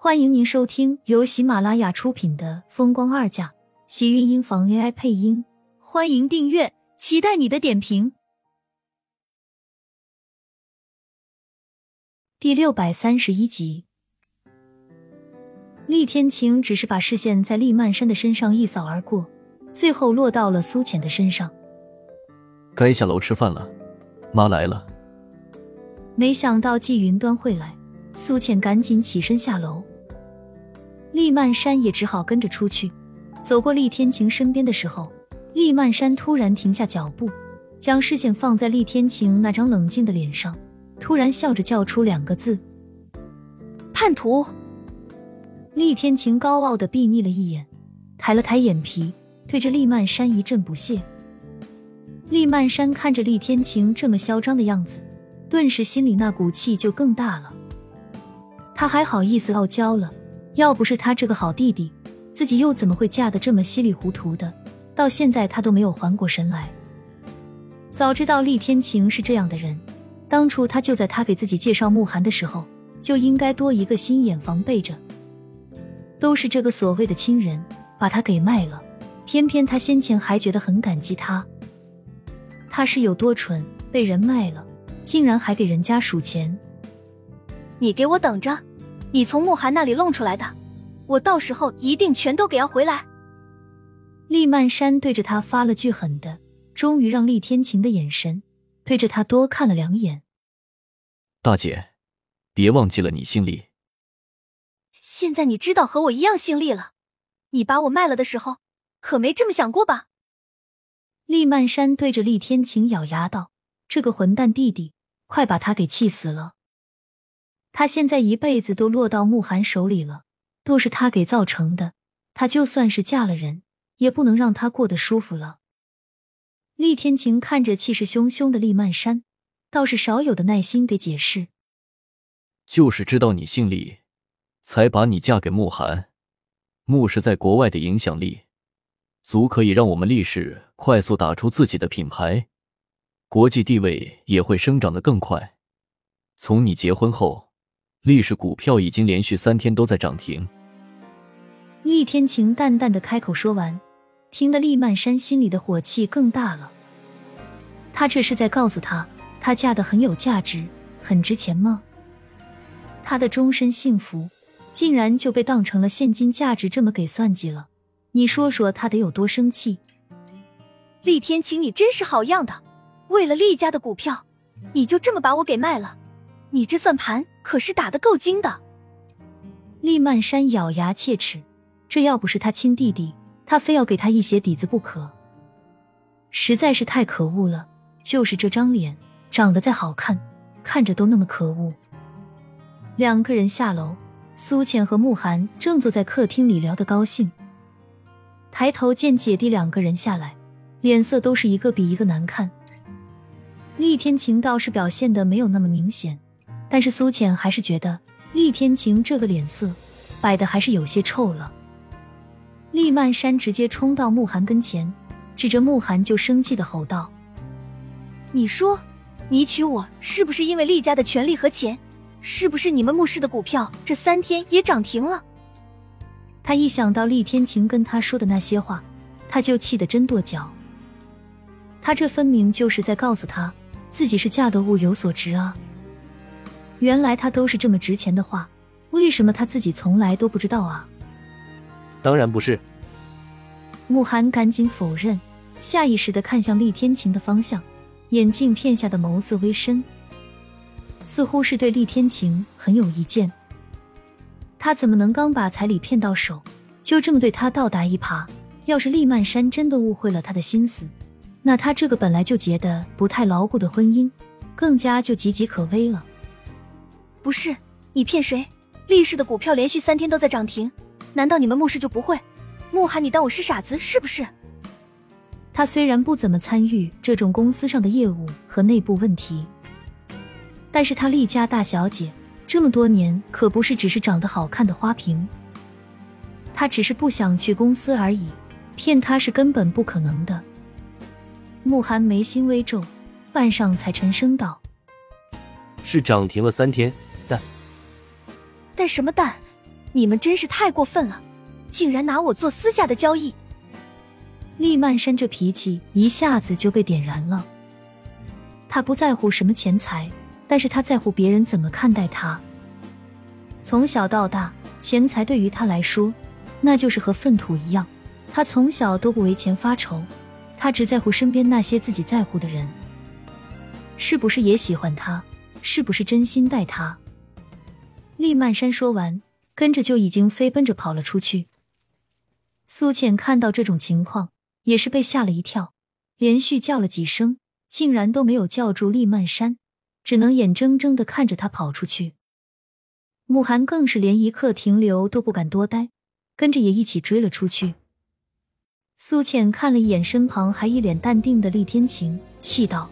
欢迎您收听由喜马拉雅出品的《风光二嫁》，喜运音房 AI 配音。欢迎订阅，期待你的点评。第六百三十一集，厉天晴只是把视线在厉曼山的身上一扫而过，最后落到了苏浅的身上。该下楼吃饭了，妈来了。没想到季云端会来，苏浅赶紧起身下楼。厉曼山也只好跟着出去。走过厉天晴身边的时候，厉曼山突然停下脚步，将视线放在厉天晴那张冷静的脸上，突然笑着叫出两个字：“叛徒。”厉天晴高傲的睥睨了一眼，抬了抬眼皮，对着厉曼山一阵不屑。厉曼山看着厉天晴这么嚣张的样子，顿时心里那股气就更大了。他还好意思傲娇了？要不是他这个好弟弟，自己又怎么会嫁得这么稀里糊涂的？到现在他都没有缓过神来。早知道厉天晴是这样的人，当初他就在他给自己介绍慕寒的时候，就应该多一个心眼防备着。都是这个所谓的亲人把他给卖了，偏偏他先前还觉得很感激他。他是有多蠢，被人卖了，竟然还给人家数钱。你给我等着！你从慕寒那里弄出来的，我到时候一定全都给要回来。厉曼山对着他发了句狠的，终于让厉天晴的眼神对着他多看了两眼。大姐，别忘记了你姓厉。现在你知道和我一样姓厉了，你把我卖了的时候，可没这么想过吧？厉曼山对着厉天晴咬牙道：“这个混蛋弟弟，快把他给气死了！”他现在一辈子都落到慕寒手里了，都是他给造成的。他就算是嫁了人，也不能让他过得舒服了。厉天晴看着气势汹汹的厉曼山，倒是少有的耐心给解释：“就是知道你姓厉，才把你嫁给慕寒。慕氏在国外的影响力，足可以让我们厉氏快速打出自己的品牌，国际地位也会生长的更快。从你结婚后。”厉氏股票已经连续三天都在涨停。厉天晴淡淡的开口说完，听得厉曼山心里的火气更大了。他这是在告诉他，他嫁的很有价值，很值钱吗？他的终身幸福，竟然就被当成了现金价值这么给算计了。你说说他得有多生气？厉天晴，你真是好样的！为了厉家的股票，你就这么把我给卖了？你这算盘可是打得够精的。厉曼山咬牙切齿，这要不是他亲弟弟，他非要给他一鞋底子不可。实在是太可恶了，就是这张脸长得再好看，看着都那么可恶。两个人下楼，苏浅和慕寒正坐在客厅里聊得高兴，抬头见姐弟两个人下来，脸色都是一个比一个难看。厉天晴倒是表现的没有那么明显。但是苏浅还是觉得厉天晴这个脸色摆的还是有些臭了。厉曼山直接冲到慕寒跟前，指着慕寒就生气的吼道：“你说，你娶我是不是因为厉家的权力和钱？是不是你们慕氏的股票这三天也涨停了？”他一想到厉天晴跟他说的那些话，他就气得真跺脚。他这分明就是在告诉他自己是嫁得物有所值啊！原来他都是这么值钱的话，为什么他自己从来都不知道啊？当然不是。慕寒赶紧否认，下意识的看向厉天晴的方向，眼镜片下的眸子微深，似乎是对厉天晴很有意见。他怎么能刚把彩礼骗到手，就这么对他倒打一耙？要是厉曼山真的误会了他的心思，那他这个本来就结得不太牢固的婚姻，更加就岌岌可危了。不是你骗谁？厉氏的股票连续三天都在涨停，难道你们穆氏就不会？慕寒，你当我是傻子是不是？他虽然不怎么参与这种公司上的业务和内部问题，但是他厉家大小姐这么多年可不是只是长得好看的花瓶。他只是不想去公司而已，骗他是根本不可能的。慕寒眉心微皱，半晌才沉声道：“是涨停了三天。”但什么蛋？你们真是太过分了，竟然拿我做私下的交易！厉曼山这脾气一下子就被点燃了。他不在乎什么钱财，但是他在乎别人怎么看待他。从小到大，钱财对于他来说，那就是和粪土一样。他从小都不为钱发愁，他只在乎身边那些自己在乎的人，是不是也喜欢他，是不是真心待他。厉曼山说完，跟着就已经飞奔着跑了出去。苏浅看到这种情况，也是被吓了一跳，连续叫了几声。竟然都没有叫住厉曼山，只能眼睁睁的看着他跑出去。慕寒更是连一刻停留都不敢多待，跟着也一起追了出去。苏浅看了一眼身旁还一脸淡定的厉天晴，气道：“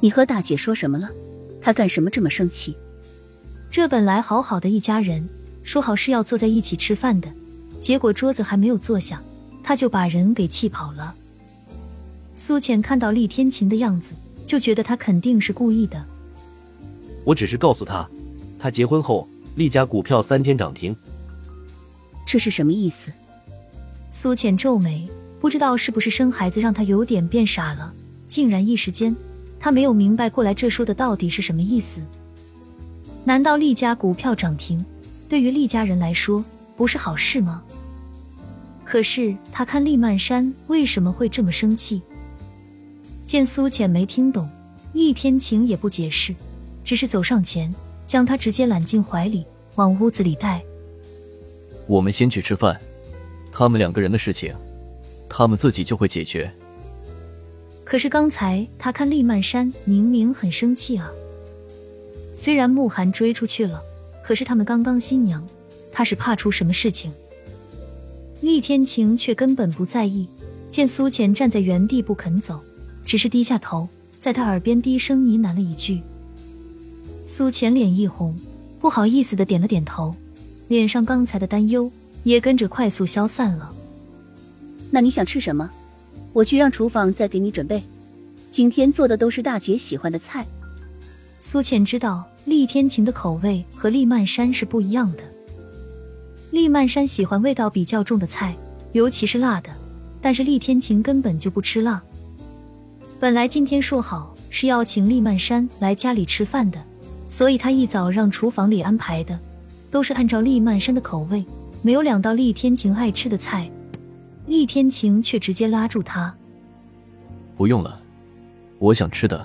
你和大姐说什么了？她干什么这么生气？这本来好好的一家人，说好是要坐在一起吃饭的，结果桌子还没有坐下，他就把人给气跑了。”苏浅看到厉天晴的样子，就觉得他肯定是故意的。我只是告诉他，他结婚后厉家股票三天涨停。这是什么意思？苏浅皱眉，不知道是不是生孩子让他有点变傻了，竟然一时间他没有明白过来，这说的到底是什么意思？难道厉家股票涨停对于厉家人来说不是好事吗？可是他看厉曼山为什么会这么生气？见苏浅没听懂，厉天晴也不解释，只是走上前，将他直接揽进怀里，往屋子里带。我们先去吃饭，他们两个人的事情，他们自己就会解决。可是刚才他看厉曼山明明很生气啊。虽然慕寒追出去了，可是他们刚刚新娘，他是怕出什么事情。厉天晴却根本不在意，见苏浅站在原地不肯走。只是低下头，在他耳边低声呢喃了一句。苏浅脸一红，不好意思的点了点头，脸上刚才的担忧也跟着快速消散了。那你想吃什么？我去让厨房再给你准备。今天做的都是大姐喜欢的菜。苏倩知道厉天晴的口味和厉曼山是不一样的。厉曼山喜欢味道比较重的菜，尤其是辣的，但是厉天晴根本就不吃辣。本来今天说好是要请厉曼山来家里吃饭的，所以他一早让厨房里安排的都是按照厉曼山的口味，没有两道厉天晴爱吃的菜。厉天晴却直接拉住他：“不用了，我想吃的，